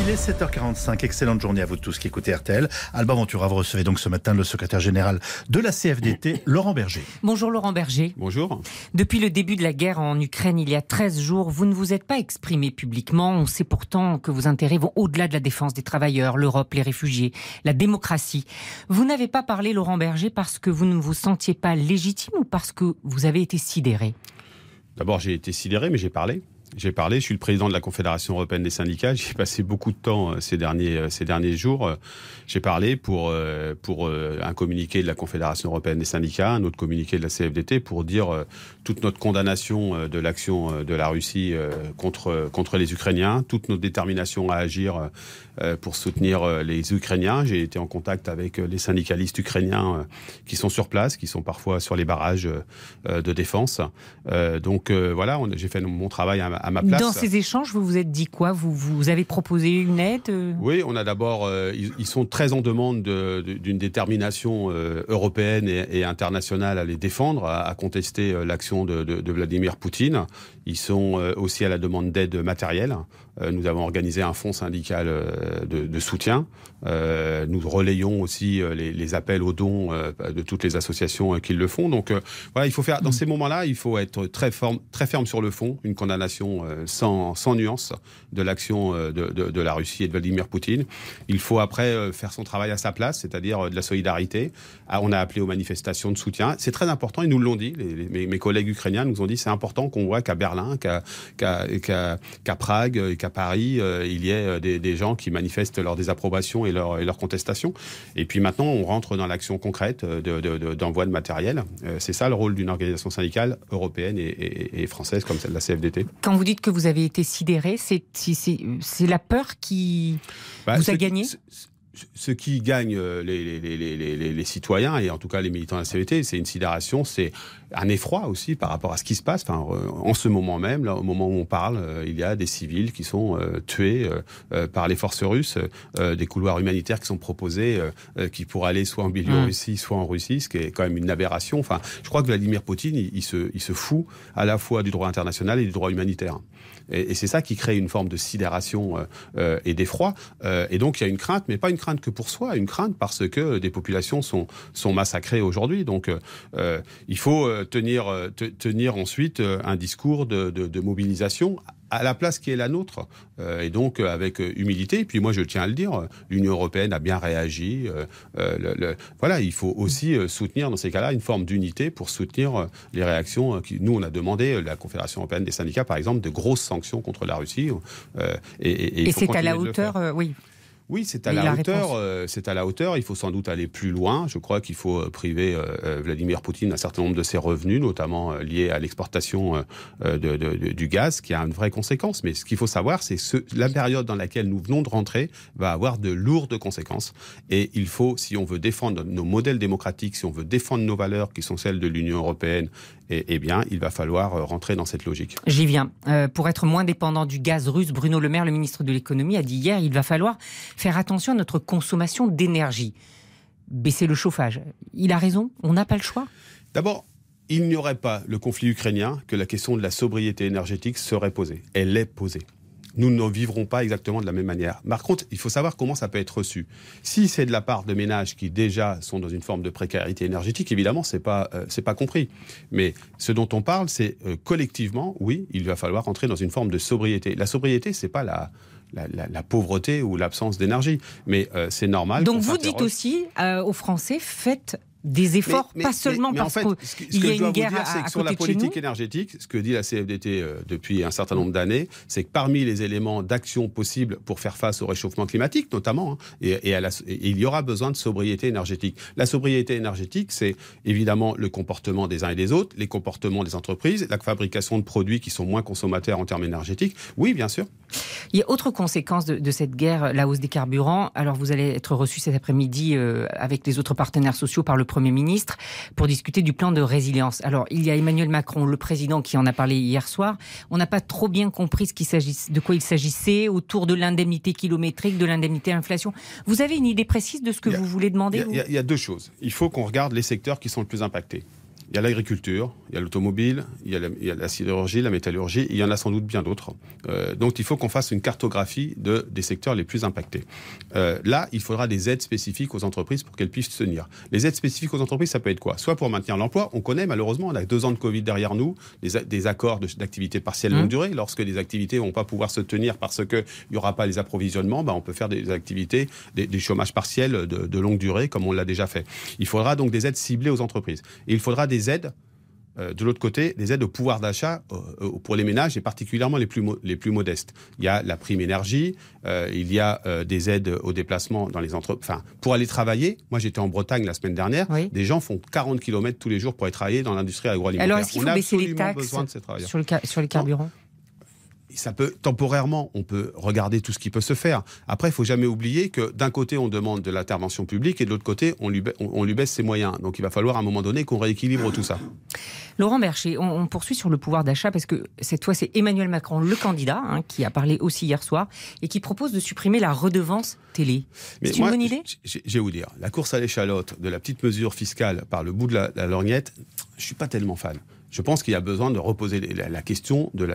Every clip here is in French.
Il est 7h45, excellente journée à vous tous qui écoutez RTL. Alba Ventura, vous recevez donc ce matin le secrétaire général de la CFDT, Laurent Berger. Bonjour Laurent Berger. Bonjour. Depuis le début de la guerre en Ukraine il y a 13 jours, vous ne vous êtes pas exprimé publiquement. On sait pourtant que vos intérêts vont au-delà de la défense des travailleurs, l'Europe, les réfugiés, la démocratie. Vous n'avez pas parlé, Laurent Berger, parce que vous ne vous sentiez pas légitime ou parce que vous avez été sidéré? D'abord, j'ai été sidéré, mais j'ai parlé. J'ai parlé, je suis le président de la Confédération européenne des syndicats. J'ai passé beaucoup de temps euh, ces derniers, euh, ces derniers jours. Euh, j'ai parlé pour, pour un communiqué de la Confédération européenne des syndicats, un autre communiqué de la CFDT pour dire toute notre condamnation de l'action de la Russie contre, contre les Ukrainiens, toute notre détermination à agir pour soutenir les Ukrainiens. J'ai été en contact avec les syndicalistes ukrainiens qui sont sur place, qui sont parfois sur les barrages de défense. Donc voilà, j'ai fait mon travail à ma place. Dans ces échanges, vous vous êtes dit quoi? Vous, vous avez proposé une aide euh? Oui, on a d'abord, euh, ils, sont très en demande d'une détermination euh, européenne et, internationale à les défendre, à, contester l'action de, de, Vladimir Poutine. Ils sont aussi à la demande d'aide matérielle. nous avons organisé un fonds syndical de, de soutien. nous relayons aussi les, les, appels aux dons de toutes les associations qui le font. Donc voilà, il faut faire dans mm. ces moments-là, il faut être très, forme, très ferme sur le fond, une condamnation euh, sans, nuance de l'action euh, de, la Russie et de Vladimir Poutine. Il faut après euh, faire son travail à sa place, c'est-à-dire de la solidarité. Ah, on a appelé aux manifestations de soutien. C'est très important, ils nous l'ont dit, mes, collègues ukrainiens nous ont dit c'est important qu'on voit qu'à Berlin, qu'à Prague et qu'à Paris, il y ait des, gens qui manifestent leur désapprobation et leur, contestation. Et puis maintenant, on rentre dans l'action concrète d'envoi de, matériel. c'est ça le rôle d'une organisation syndicale européenne et, française comme celle de la CFDT. Dites que vous avez été sidéré, c'est la peur qui bah, vous a gagné? Ce qui gagne euh, les, les, les, les, citoyens, et en tout cas les militants de la CVT, c'est une sidération, c'est un effroi aussi par rapport à ce qui se passe. Enfin, euh, en ce moment même, là, au moment où on parle, euh, il y a des civils qui sont tués par les forces russes, des couloirs humanitaires qui sont proposés, qui pourraient aller soit en Biélorussie, mmh. soit en Russie, ce qui est quand même une aberration. Enfin, je crois que Vladimir Poutine, il, se, il se fout à la fois du droit international et du droit humanitaire. Et, c'est ça qui crée une forme de sidération et d'effroi. et donc, il y a une crainte, mais pas une crainte que pour soi, une crainte parce que des populations sont, massacrées aujourd'hui. Donc euh, il faut euh, tenir, euh, tenir ensuite un discours de mobilisation à la place qui est la nôtre, et donc avec humilité. Et puis moi, je tiens à le dire, l'Union européenne a bien réagi. le, voilà, il faut aussi soutenir dans ces cas-là une forme d'unité pour soutenir les réactions. Qui, nous, on a demandé, la Confédération européenne des syndicats, par exemple, de grosses sanctions contre la Russie. et, et, et c'est à la hauteur, oui. Oui, c'est à la, hauteur. Euh, c'est à la hauteur. Il faut sans doute aller plus loin. Je crois qu'il faut euh, priver euh, Vladimir Poutine d'un certain nombre de ses revenus, notamment liés à l'exportation du gaz, qui a une vraie conséquence. Mais ce qu'il faut savoir, c'est que la période dans laquelle nous venons de rentrer va avoir de lourdes conséquences. Et il faut, si on veut défendre nos modèles démocratiques, si on veut défendre nos valeurs, qui sont celles de l'Union européenne, eh, bien, il va falloir rentrer dans cette logique. J'y viens. pour être moins dépendant du gaz russe, Bruno Le Maire, le ministre de l'économie, a dit hier, il va falloir faire attention à notre consommation d'énergie. Baisser le chauffage. Il a raison, on n'a pas le choix. D'abord, il n'y aurait pas le conflit ukrainien que la question de la sobriété énergétique serait posée. Elle est posée. Nous ne vivrons pas exactement de la même manière. Par contre, il faut savoir comment ça peut être reçu. Si c'est de la part de ménages qui déjà sont dans une forme de précarité énergétique, évidemment, c'est pas euh, c'est pas compris. Mais ce dont on parle, c'est euh, collectivement, oui, il va falloir entrer dans une forme de sobriété. La sobriété, c'est pas la la, pauvreté ou l'absence d'énergie. Mais euh, c'est normal. Donc vous dites aussi euh, aux Français, faites des efforts, pas seulement parce qu'il y a une guerre c'est que sur la politique énergétique, ce que dit la CFDT euh, depuis un certain nombre d'années, c'est que parmi les éléments d'action possibles pour faire face au réchauffement climatique, notamment, hein, et, et, à la, il y aura besoin de sobriété énergétique. La sobriété énergétique, c'est évidemment le comportement des uns et des autres, les comportements des entreprises, la fabrication de produits qui sont moins consommateurs en termes énergétiques. Oui, bien sûr. Il y a autre conséquence de, de cette guerre, la hausse des carburants. Alors vous allez être reçu cet après-midi euh, avec les autres partenaires sociaux par le Premier ministre pour discuter du plan de résilience. Alors, il y a Emmanuel Macron, le président, qui en a parlé hier soir. On n'a pas trop bien compris ce s'agisse, de quoi il s'agissait autour de l'indemnité kilométrique, de l'indemnité inflation. Vous avez une idée précise de ce que vous voulez demander Il y, a deux choses. Il faut qu'on regarde les secteurs qui sont le plus impactés. Il y a l'agriculture, il y a l'automobile, il, y a la sidérurgie, la métallurgie, il y en a sans doute bien d'autres. Euh, donc il faut qu'on fasse une cartographie de, des secteurs les plus impactés. Euh, là, il faudra des aides spécifiques aux entreprises pour qu'elles puissent tenir. Les aides spécifiques aux entreprises, ça peut être quoi? Soit pour maintenir l'emploi, on connaît malheureusement, on a deux ans de Covid derrière nous, des, des accords d'activité partielle longue mmh. durée. Lorsque les activités vont pas pouvoir se tenir parce qu'il n'y aura pas les approvisionnements, bah, on peut faire des activités, des, des chômages partiels de, de longue durée, comme on l'a déjà fait. Il faudra donc des aides ciblées aux entreprises. Et il faudra des aides euh, de l'autre côté, des aides au pouvoir d'achat euh, euh, pour les ménages et particulièrement les plus, les plus modestes. Il y a la prime énergie, il y a des aides au déplacement dans les entreprises. Enfin, pour aller travailler, moi j'étais en Bretagne la semaine dernière, des gens font 40 km tous les jours pour aller travailler dans l'industrie agroalimentaire. Alors est-ce qu'il faut baisser les taxes sur, le, sur les carburants ça peut temporairement, on peut regarder tout ce qui peut se faire. Après, il faut jamais oublier que d'un côté, on demande de l'intervention publique et de l'autre côté, on lui, on, lui, baisse ses moyens. Donc, il va falloir à un moment donné qu'on rééquilibre tout ça. Laurent Bercher, on, poursuit sur le pouvoir d'achat parce que cette fois, c'est Emmanuel Macron, le candidat, hein, qui a parlé aussi hier soir et qui propose de supprimer la redevance télé. C'est une bonne idée? Je vais vous dire, la course à l'échalote de la petite mesure fiscale par le bout de la, la lorgnette, je suis pas tellement fan je pense qu'il y a besoin de reposer la, question de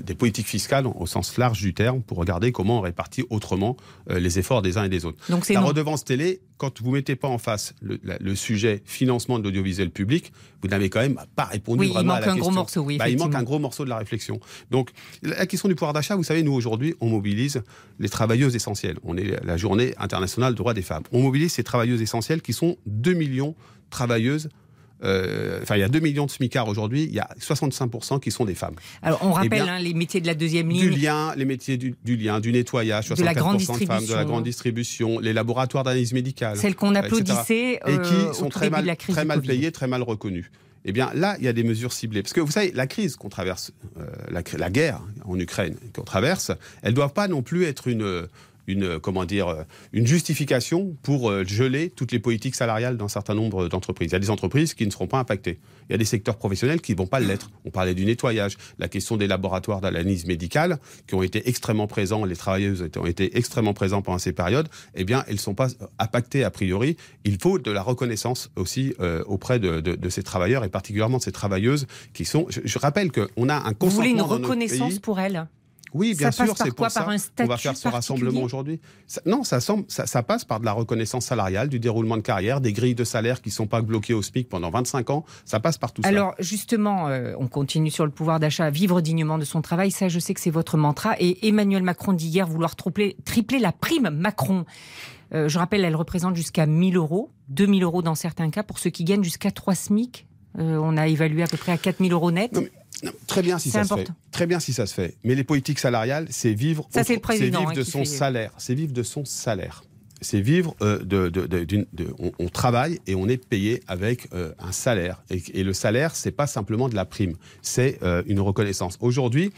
des politiques fiscales au sens large du terme pour regarder comment on répartit autrement euh, les efforts des uns et des autres. Donc la redevance télé, quand vous mettez pas en face le, sujet financement de l'audiovisuel public, vous n'avez quand même pas répondu vraiment à la question. Gros morceau, oui, bah, il manque un gros morceau de la réflexion. Donc la question du pouvoir d'achat, vous savez, nous aujourd'hui, on mobilise les travailleuses essentielles. On est la journée internationale du droit des femmes. On mobilise ces travailleuses essentielles qui sont 2 millions travailleuses euh, enfin, il y a 2 millions de smicards aujourd'hui, il y a 65% qui sont des femmes. Alors, on eh rappelle hein, les métiers de la deuxième ligne. Du lien, les métiers du, lien, du nettoyage, 64% de, la grande de femmes, de la grande distribution, les laboratoires d'analyse médicale. Celles qu'on applaudissait et qui euh, sont très mal, très mal payées, très mal reconnues. Eh bien, là, il y a des mesures ciblées. Parce que vous savez, la crise qu'on traverse, euh, la, la, guerre en Ukraine qu'on traverse, elle ne doit pas non plus être une, une, comment dire, euh, une justification pour euh, geler toutes les politiques salariales d'un certain nombre d'entreprises. Il y a des entreprises qui ne seront pas impactées. Il y a des secteurs professionnels qui ne vont pas l'être. On parlait du nettoyage, la question des laboratoires d'analyse médicale qui ont été extrêmement présents, les travailleuses ont été extrêmement présents pendant ces périodes. Eh bien, elles ne sont pas impactées a priori. Il faut de la reconnaissance aussi euh, auprès de, de, de, ces travailleurs et particulièrement de ces travailleuses qui sont. Je, je rappelle qu'on a un consentement. Vous voulez une reconnaissance pour elles? Oui, bien sûr, c'est pour ça qu'on va faire ce rassemblement aujourd'hui. Non, ça, ça, passe par de la reconnaissance salariale, du déroulement de carrière, des grilles de salaire qui ne sont pas bloquées au SMIC pendant 25 ans. Ça passe par tout ça. Alors justement, euh, on continue sur le pouvoir d'achat, vivre dignement de son travail. Ça, je sais que c'est votre mantra. Et Emmanuel Macron dit hier vouloir tripler, tripler la prime Macron. Euh, je rappelle, elle représente jusqu'à 1000 euros, 2000 euros dans certains cas, pour ceux qui gagnent jusqu'à 3 SMIC. Euh, on a évalué à peu près à 4000 euros net très bien si ça se fait. Très bien si ça se fait. Mais les politiques salariales, c'est vivre, ça, vivre hein, de son salaire. C'est vivre de son salaire. C'est vivre euh, de, on, travaille et on est payé avec euh, un salaire. Et, le salaire, c'est pas simplement de la prime, c'est euh, une reconnaissance. Aujourd'hui,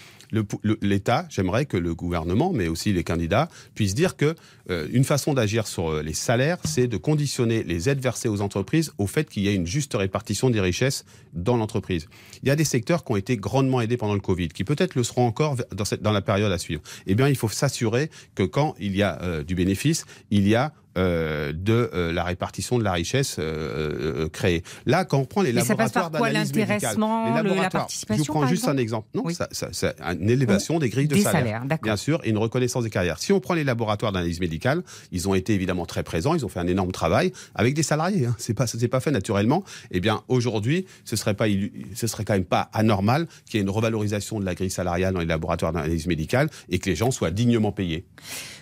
l'État, j'aimerais que le gouvernement, mais aussi les candidats, puissent dire que euh, une façon d'agir sur les salaires, c'est de conditionner les aides versées aux entreprises au fait qu'il y ait une juste répartition des richesses dans l'entreprise. Il y a des secteurs qui ont été grandement aidés pendant le Covid, qui peut-être le seront encore dans, la période à suivre. Eh bien, il faut s'assurer que quand il y a du bénéfice, il y a euh, de euh, la répartition de la richesse euh, créée. Là, quand on prend les laboratoires d'analyse médicale, les laboratoires, je vous prends juste un exemple. Non, c'est une élévation des grilles de salaire, bien sûr, et une reconnaissance des carrières. Si on prend les laboratoires d'analyse médicale, ils ont été évidemment très présents, ils ont fait un énorme travail avec des salariés. Hein. C'est pas, c'est pas fait naturellement. Eh bien, aujourd'hui, ce serait pas, ce serait quand même pas anormal qu'il y ait une revalorisation de la grille salariale dans les laboratoires d'analyse médicale et que les gens soient dignement payés.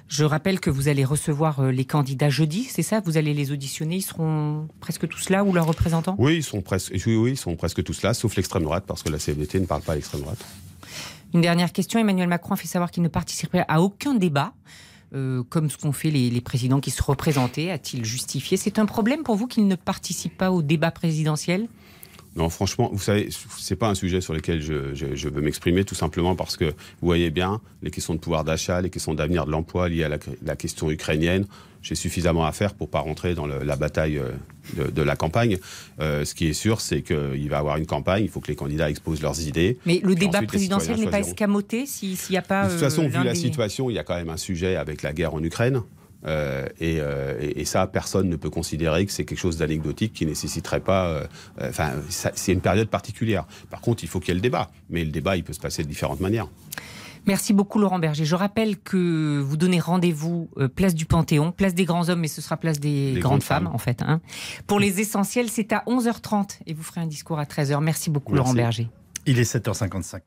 Je rappelle que vous allez recevoir les candidats jeudi, c'est ça? Vous allez les auditionner Ils seront presque tous là ou leurs représentants? Oui, ils sont presque, oui, ils sont presque tous là, sauf l'extrême droite, parce que la CFDT ne parle pas à l'extrême droite. Une dernière question. Emmanuel Macron a fait savoir qu'il ne participerait à aucun débat. Euh, comme ce qu'ont fait les, les, présidents qui se représentaient, a-t-il justifié? C'est un problème pour vous qu'il ne participe pas au débat présidentiel? Non, franchement, vous savez, c'est pas un sujet sur lequel je, je, veux m'exprimer, tout simplement parce que vous voyez bien les questions de pouvoir d'achat, les questions d'avenir de l'emploi liées à la, question ukrainienne. J'ai suffisamment à faire pour pas rentrer dans la bataille euh, de, la campagne. Euh, ce qui est sûr, c'est qu'il va y avoir une campagne. Il faut que les candidats exposent leurs idées. Mais le débat présidentiel n'est pas escamoté s'il n'y a pas. De toute façon, euh, vu la situation, il y a quand même un sujet avec la guerre en Ukraine. et, et, ça, personne ne peut considérer que c'est quelque chose d'anecdotique qui nécessiterait pas. Enfin, c'est une période particulière. Par contre, il faut qu'il y ait le débat, mais le débat, il peut se passer de différentes manières. Merci beaucoup Laurent Berger. Je rappelle que vous donnez rendez-vous euh, place du Panthéon, place des grands hommes, mais ce sera place des, grandes, femmes, en fait. Hein. Pour les essentiels, c'est à 11h30 et vous ferez un discours à 13h. Merci beaucoup Laurent Berger. Il est 7h55.